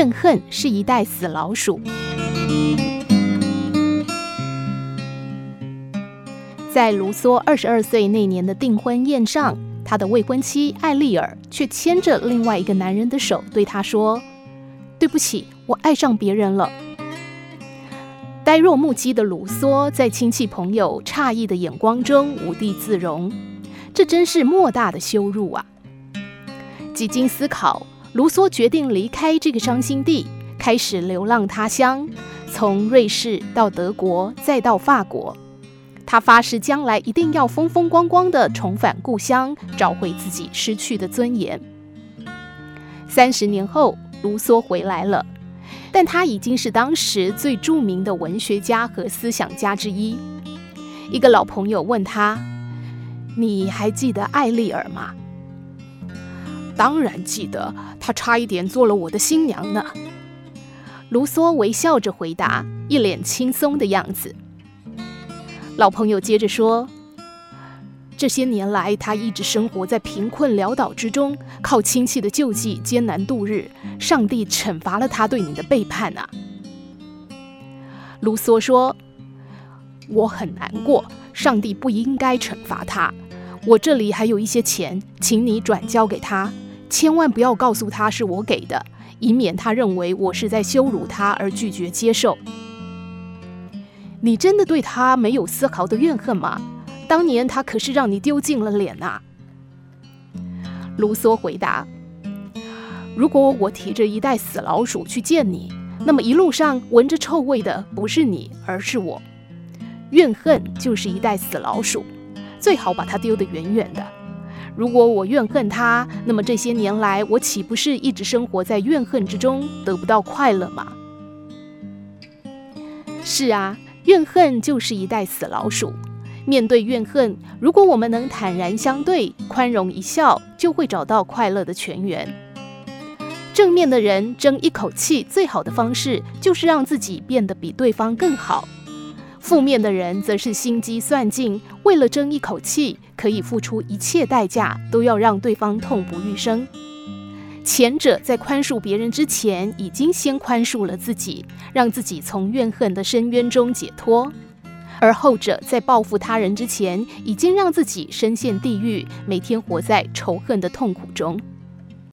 怨恨是一袋死老鼠。在卢梭二十二岁那年的订婚宴上，他的未婚妻艾丽尔却牵着另外一个男人的手，对他说：“对不起，我爱上别人了。”呆若木鸡的卢梭在亲戚朋友诧异的眼光中无地自容，这真是莫大的羞辱啊！几经思考，卢梭决定离开这个伤心地，开始流浪他乡，从瑞士到德国，再到法国。他发誓将来一定要风风光光地重返故乡，找回自己失去的尊严。三十年后，卢梭回来了。但他已经是当时最著名的文学家和思想家之一。一个老朋友问他：“你还记得艾丽尔吗？”“当然记得，她差一点做了我的新娘呢。”卢梭微笑着回答，一脸轻松的样子。老朋友接着说。这些年来，他一直生活在贫困潦倒之中，靠亲戚的救济艰难度日。上帝惩罚了他对你的背叛啊！卢梭说：“我很难过，上帝不应该惩罚他。我这里还有一些钱，请你转交给他，千万不要告诉他是我给的，以免他认为我是在羞辱他而拒绝接受。你真的对他没有丝毫的怨恨吗？”当年他可是让你丢尽了脸呐。卢梭回答：“如果我提着一袋死老鼠去见你，那么一路上闻着臭味的不是你，而是我。怨恨就是一袋死老鼠，最好把它丢得远远的。如果我怨恨他，那么这些年来我岂不是一直生活在怨恨之中，得不到快乐吗？是啊，怨恨就是一袋死老鼠。”面对怨恨，如果我们能坦然相对、宽容一笑，就会找到快乐的泉源。正面的人争一口气，最好的方式就是让自己变得比对方更好；负面的人则是心机算尽，为了争一口气，可以付出一切代价，都要让对方痛不欲生。前者在宽恕别人之前，已经先宽恕了自己，让自己从怨恨的深渊中解脱。而后者在报复他人之前，已经让自己深陷地狱，每天活在仇恨的痛苦中。